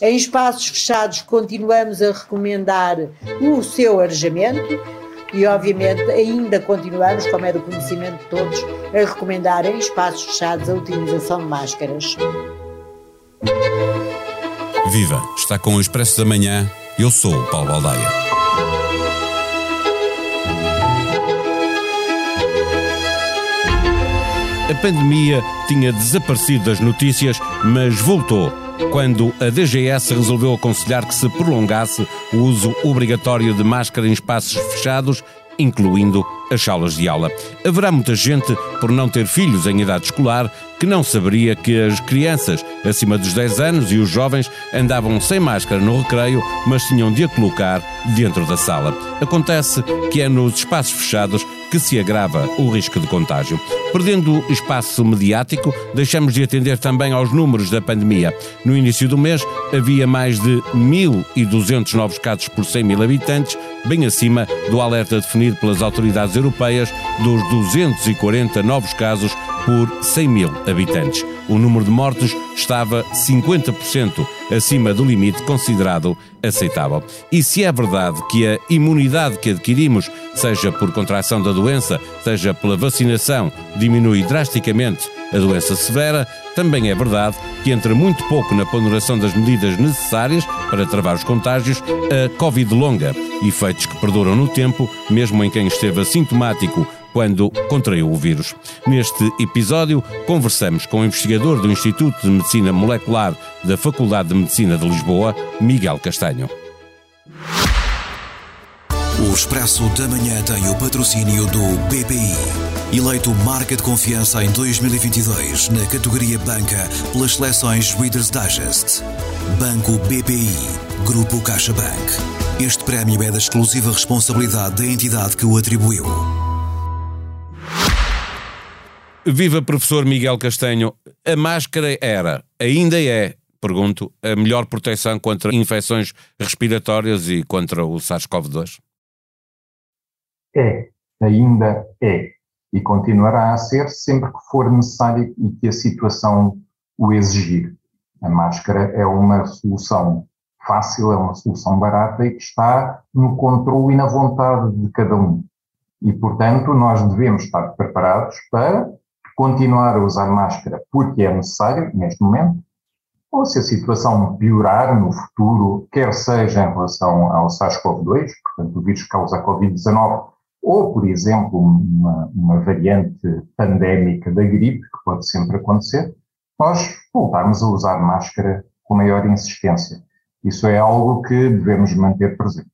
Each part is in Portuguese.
Em espaços fechados, continuamos a recomendar o seu arejamento e, obviamente, ainda continuamos, como é do conhecimento de todos, a recomendar em espaços fechados a utilização de máscaras. Viva! Está com o Expresso da Manhã. Eu sou o Paulo Baldaia. A pandemia tinha desaparecido das notícias, mas voltou quando a DGS resolveu aconselhar que se prolongasse o uso obrigatório de máscara em espaços fechados, incluindo as salas de aula. Haverá muita gente, por não ter filhos em idade escolar, que não saberia que as crianças acima dos 10 anos e os jovens andavam sem máscara no recreio, mas tinham de a colocar dentro da sala. Acontece que é nos espaços fechados que se agrava o risco de contágio. Perdendo espaço mediático, deixamos de atender também aos números da pandemia. No início do mês, havia mais de 1.200 novos casos por 100 mil habitantes, bem acima do alerta definido pelas autoridades europeias dos 240 novos casos por 100 mil habitantes. O número de mortos estava 50% acima do limite considerado aceitável. E se é verdade que a imunidade que adquirimos, seja por contração da doença, seja pela vacinação, diminui drasticamente a doença severa, também é verdade que entra muito pouco na ponderação das medidas necessárias para travar os contágios a Covid longa, efeitos que perduram no tempo, mesmo em quem esteve assintomático quando contraiu o vírus. Neste episódio, conversamos com o investigador do Instituto de Medicina Molecular da Faculdade de Medicina de Lisboa, Miguel Castanho. O Expresso da Manhã tem o patrocínio do BPI. Eleito marca de confiança em 2022 na categoria Banca pelas seleções Reader's Digest. Banco BPI. Grupo CaixaBank. Este prémio é da exclusiva responsabilidade da entidade que o atribuiu. Viva professor Miguel Castanho. A máscara era, ainda é, pergunto, a melhor proteção contra infecções respiratórias e contra o SARS-CoV-2? É, ainda é. E continuará a ser sempre que for necessário e que a situação o exigir. A máscara é uma solução fácil, é uma solução barata e que está no controle e na vontade de cada um. E, portanto, nós devemos estar preparados para continuar a usar máscara porque é necessário neste momento, ou se a situação piorar no futuro, quer seja em relação ao SARS-CoV-2, portanto o vírus que causa a Covid-19, ou, por exemplo, uma, uma variante pandémica da gripe, que pode sempre acontecer, nós voltarmos a usar máscara com maior insistência. Isso é algo que devemos manter presente.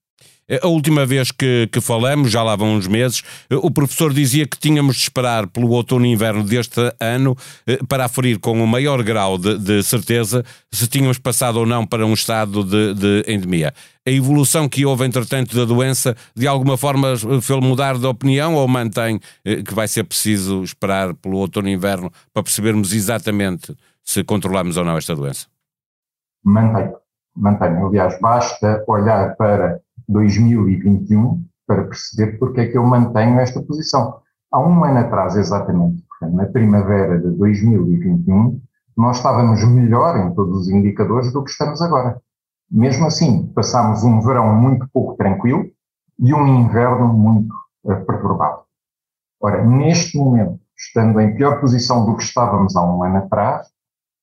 A última vez que, que, falamos, já lá vão uns meses, o professor dizia que tínhamos de esperar pelo outono e inverno deste ano eh, para aferir com o maior grau de, de certeza se tínhamos passado ou não para um estado de, de, endemia. A evolução que houve, entretanto, da doença, de alguma forma fez mudar de opinião ou mantém eh, que vai ser preciso esperar pelo outono e inverno para percebermos exatamente se controlamos ou não esta doença? Mantém. Mantém. Aliás, basta olhar para 2021 para perceber porque é que eu mantenho esta posição. Há um ano atrás, exatamente, portanto, na primavera de 2021, nós estávamos melhor em todos os indicadores do que estamos agora. Mesmo assim, passámos um verão muito pouco tranquilo e um inverno muito uh, perturbado. Ora, neste momento, estando em pior posição do que estávamos há um ano atrás,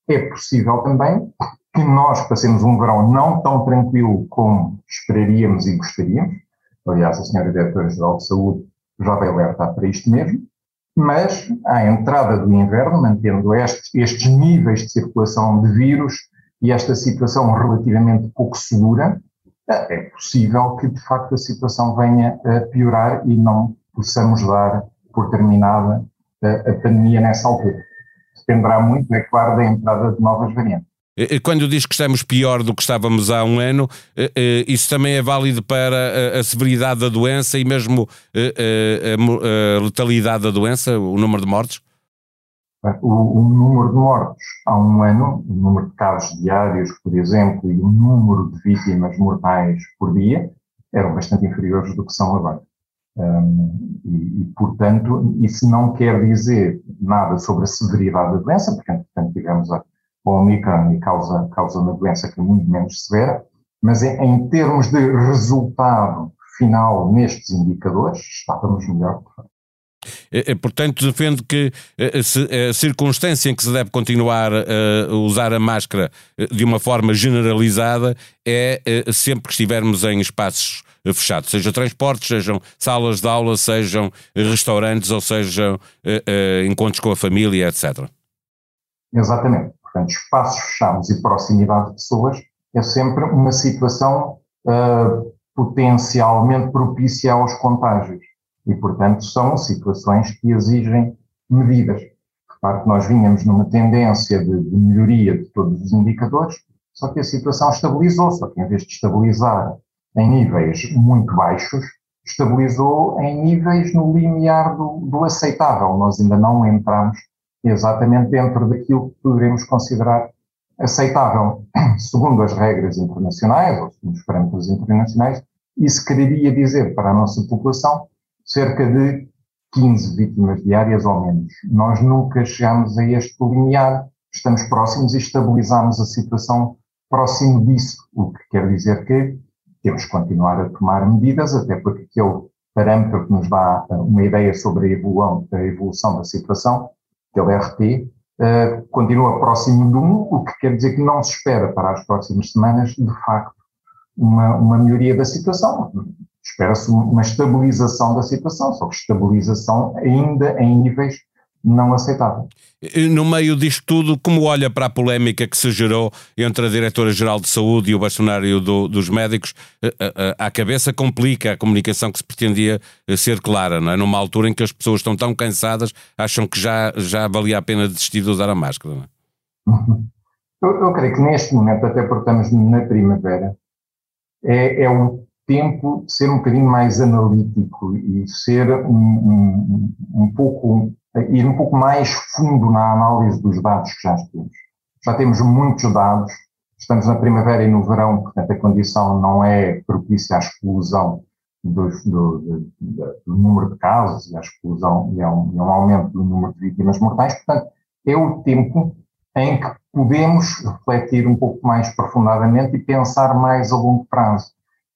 é possível também que nós passemos um verão não tão tranquilo como esperaríamos e gostaríamos. Aliás, a senhora Diretora-Geral de Saúde já vai alertar para isto mesmo. Mas, à entrada do inverno, mantendo estes, estes níveis de circulação de vírus e esta situação relativamente pouco segura, é possível que, de facto, a situação venha a piorar e não possamos dar por terminada a, a pandemia nessa altura. Dependerá muito, é claro, da entrada de novas variantes. Eh, eh, quando diz que estamos pior do que estávamos há um ano, eh, isso também é válido para a severidade da doença e mesmo a letalidade da doença, o número de mortes? O, o, número de mortos há um ano, o número de casos diários, por exemplo, e o número de vítimas mortais por dia eram bastante inferiores do que são agora. Um, e, e, portanto, isso não quer dizer nada sobre a severidade da doença, porque, portanto, digamos, a, o Omicron e causa, causa uma doença que é muito menos severa, mas em, em termos de resultado final nestes indicadores, estávamos melhor. É, é, portanto, defende que a circunstância em que se deve continuar a usar a máscara de uma forma generalizada é sempre que estivermos em espaços fechados, sejam transportes, sejam salas de aula, sejam restaurantes ou sejam encontros com a família, etc. Exatamente. Portanto, espaços fechados e proximidade de pessoas é sempre uma situação uh, potencialmente propícia aos contágios. E, portanto, são situações que exigem medidas. Repare que nós vinhamos numa tendência de, de melhoria de todos os indicadores, só que a situação estabilizou, só que em vez de estabilizar em níveis muito baixos, estabilizou em níveis no limiar do, do aceitável. Nós ainda não entramos exatamente dentro daquilo que poderemos considerar aceitável, segundo as regras internacionais, ou segundo os parâmetros internacionais, isso quereria dizer para a nossa população cerca de 15 vítimas diárias ou menos. Nós nunca chegamos a este limiar, estamos próximos e estabilizamos a situação próximo disso, o que quer dizer que temos que continuar a tomar medidas, até porque aquele parâmetro que nos dá uma ideia sobre a evolução, a evolução da situação aquele RT, uh, eh, continua próximo de 1, o que quer dizer que não se espera para as próximas semanas, de facto, uma, uma melhoria da situação. Espera-se uma estabilização da situação, só que estabilização ainda em níveis não aceitável. No meio disto tudo, como olha para a polémica que se gerou entre a Diretora-Geral de Saúde e o bastonário do, dos médicos, a, cabeça complica a comunicação que se pretendia eh, ser clara, não é? Numa altura em que as pessoas estão tão cansadas, acham que já, já valia a pena desistir de usar a máscara, não é? Eu, eu creio que neste momento, até porque estamos na primavera, é, é um tempo de ser um bocadinho mais analítico e ser um, um, um pouco ir um pouco mais fundo na análise dos dados que já temos. Já temos muitos dados, estamos na primavera e no verão, portanto a condição não é propícia à exclusão do, do, do, do número de casos e à exclusão e a um, e um aumento do número de vítimas mortais, portanto é o tempo em que podemos refletir um pouco mais profundamente e pensar mais a longo prazo.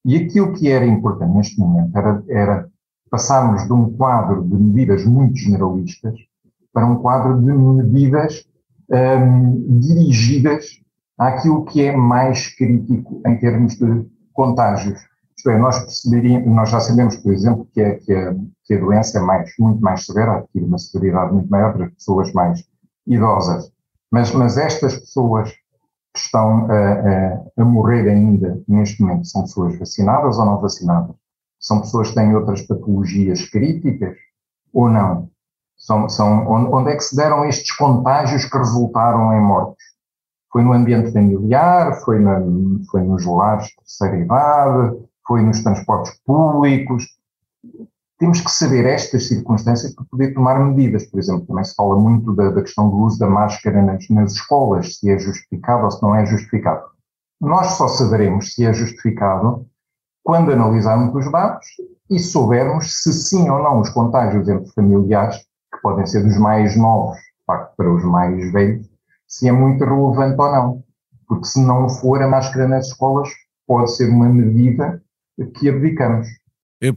E aquilo que era importante neste momento era, era passarmos de um quadro de medidas muito generalistas para um quadro de medidas um, dirigidas àquilo que é mais crítico em termos de contágios. Isto é, nós perceberíamos, nós já sabemos, por exemplo, que, é, que, a, que a doença é mais, muito mais severa, adquire uma severidade muito maior para as pessoas mais idosas. Mas, mas estas pessoas que estão a, a, a morrer ainda neste momento são pessoas vacinadas ou não vacinadas? São pessoas que têm outras patologias críticas ou não? São, são, onde é que se deram estes contágios que resultaram em mortes? Foi no ambiente familiar, foi, na, foi nos lares de terceira idade, foi nos transportes públicos. Temos que saber estas circunstâncias para poder tomar medidas. Por exemplo, também se fala muito da, da questão do uso da máscara nas, nas escolas, se é justificado ou se não é justificado. Nós só saberemos se é justificado quando analisarmos os dados e soubermos se sim ou não os contágios entre familiares, que podem ser dos mais novos, de facto, para os mais velhos, se é muito relevante ou não. Porque se não for, a máscara nas escolas pode ser uma medida que abdicamos.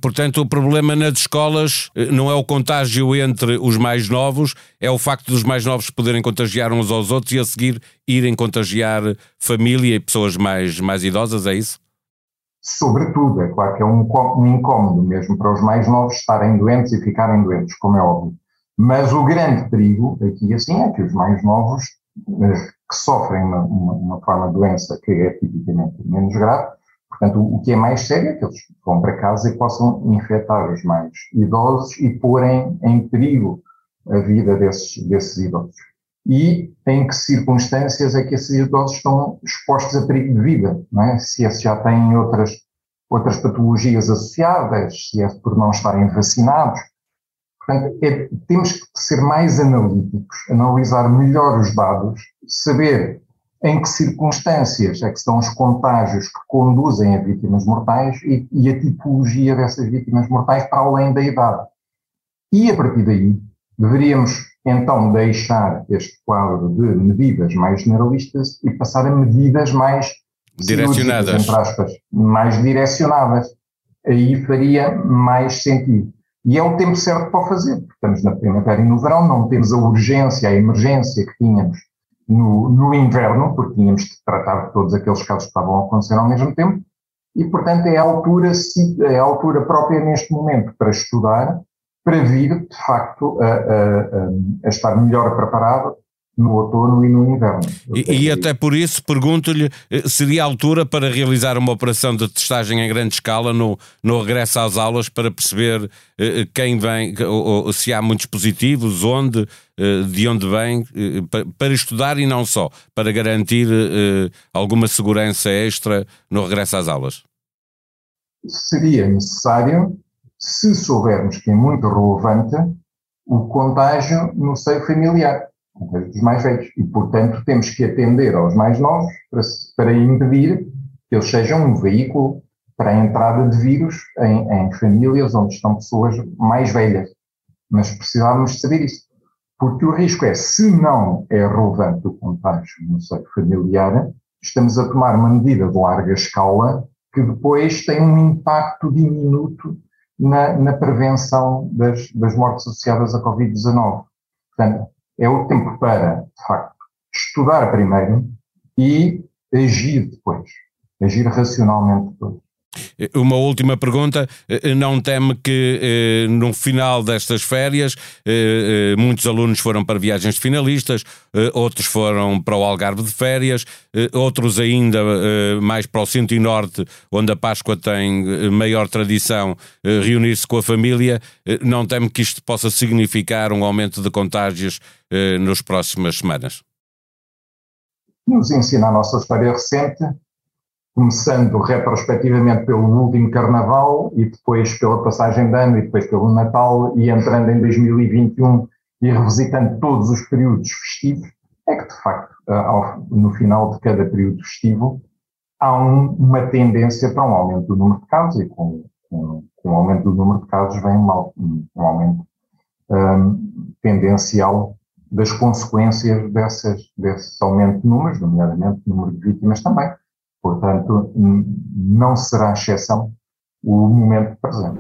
Portanto, o problema nas escolas eh, não é o contágio entre os mais novos, é o facto dos mais novos poderem contagiar uns aos outros e a seguir irem contagiar família e pessoas mais, mais idosas, é isso? Sobretudo, é claro que é um, um incómodo mesmo para os mais novos estarem doentes e ficarem doentes, como é óbvio. Mas o grande perigo aqui, assim, é que os mais novos, eh, que sofrem uma, uma, uma forma de doença que é tipicamente menos grave, portanto, o, que é mais sério é que eles vão para casa e possam infectar os mais idosos e porem em perigo a vida desses, desses idosos e em que circunstâncias é que esses idosos estão expostos a perigo de vida, não é? Se esses já têm outras, outras patologias associadas, se é por não estarem vacinados. Portanto, é, temos que ser mais analíticos, analisar melhor os dados, saber em que circunstâncias é que estão os contágios que conduzem a vítimas mortais e, e a tipologia dessas vítimas mortais para além da idade. E a partir daí, deveríamos então deixar este quadro de medidas mais generalistas e passar a medidas mais direcionadas, entre aspas, mais direcionadas. Aí faria mais sentido. E é o tempo certo para o fazer. Estamos na primavera e no verão, não temos a urgência, a emergência que tínhamos no, no inverno, porque tínhamos de tratar de todos aqueles casos que estavam a acontecer ao mesmo tempo, e, portanto, é a altura, é a altura própria neste momento para estudar, para vir, de facto, a, a, a estar melhor preparado no outono e no inverno. E, e, até por isso pergunto-lhe, eh, seria a altura para realizar uma operação de testagem em grande escala no, no regresso às aulas para perceber eh, eh quem vem, ou, ou, se há muitos positivos, onde, eh, de onde vem, eh, para, para, estudar e não só, para garantir eh, alguma segurança extra no regresso às aulas? Seria necessário, se soubermos que é muito relevante, o contágio no seio familiar dos mais velhos. E, portanto, temos que atender aos mais novos para, para impedir que eles sejam um veículo para a entrada de vírus em, em famílias onde estão pessoas mais velhas. Mas precisávamos saber isso. Porque o risco é, se não é relevante o contágio no seio familiar, estamos a tomar uma medida de larga escala que depois tem um impacto diminuto na, na prevenção das, das mortes associadas à Covid-19. Portanto, é o tempo para, de facto, estudar primeiro e agir depois. Agir racionalmente depois. Uma última pergunta. Eh, não teme que eh, no final destas férias eh, muitos alunos foram para viagens de finalistas, outros foram para o Algarve de férias, outros ainda mais para o centro e norte, onde a Páscoa tem maior tradição, reunir-se com a família. Não teme que isto possa significar um aumento de contágios nas próximas semanas? Nos ensina a nossa história recente começando retrospectivamente pelo último Carnaval e depois pela passagem de ano e depois pelo Natal e entrando em 2021 e revisitando todos os períodos festivos, é que de facto, no final de cada período festivo, há um, uma tendência para um aumento do número de casos e com, com, com o aumento do número de casos vem um, um aumento um, tendencial das consequências dessas, desse aumento de números, nomeadamente número de vítimas também. Portanto, não será exceção o momento presente.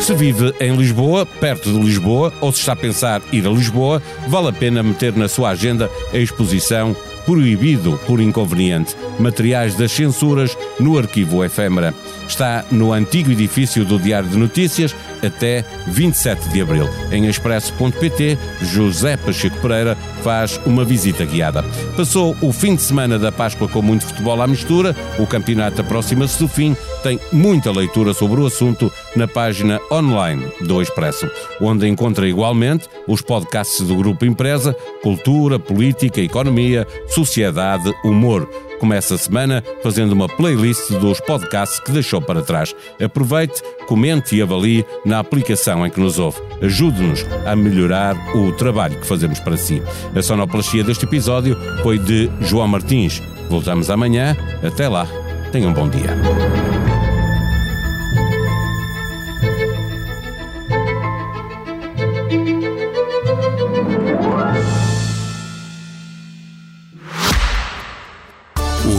Se vive em Lisboa, perto de Lisboa, ou se está a pensar ir a Lisboa, vale a pena meter na sua agenda a exposição Proibido por Inconveniente Materiais das Censuras no Arquivo Efêmera. Está no antigo edifício do Diário de Notícias até 27 de abril. Em expresso.pt, José Pacheco Pereira faz uma visita guiada. Passou o fim de semana da Páscoa com muito futebol à mistura, o campeonato aproxima-se do fim, tem muita leitura sobre o assunto na página online do Expresso, onde encontra igualmente os podcasts do Grupo Empresa, Cultura, Política, Economia, Sociedade, Humor começa a semana fazendo uma playlist dos podcasts que deixou para trás. Aproveite, comente e avalie na aplicação em que nos ouve. Ajude-nos a melhorar o trabalho que fazemos para si. A sonoplastia deste episódio foi de João Martins. Voltamos amanhã. Até lá. Tenham um bom dia.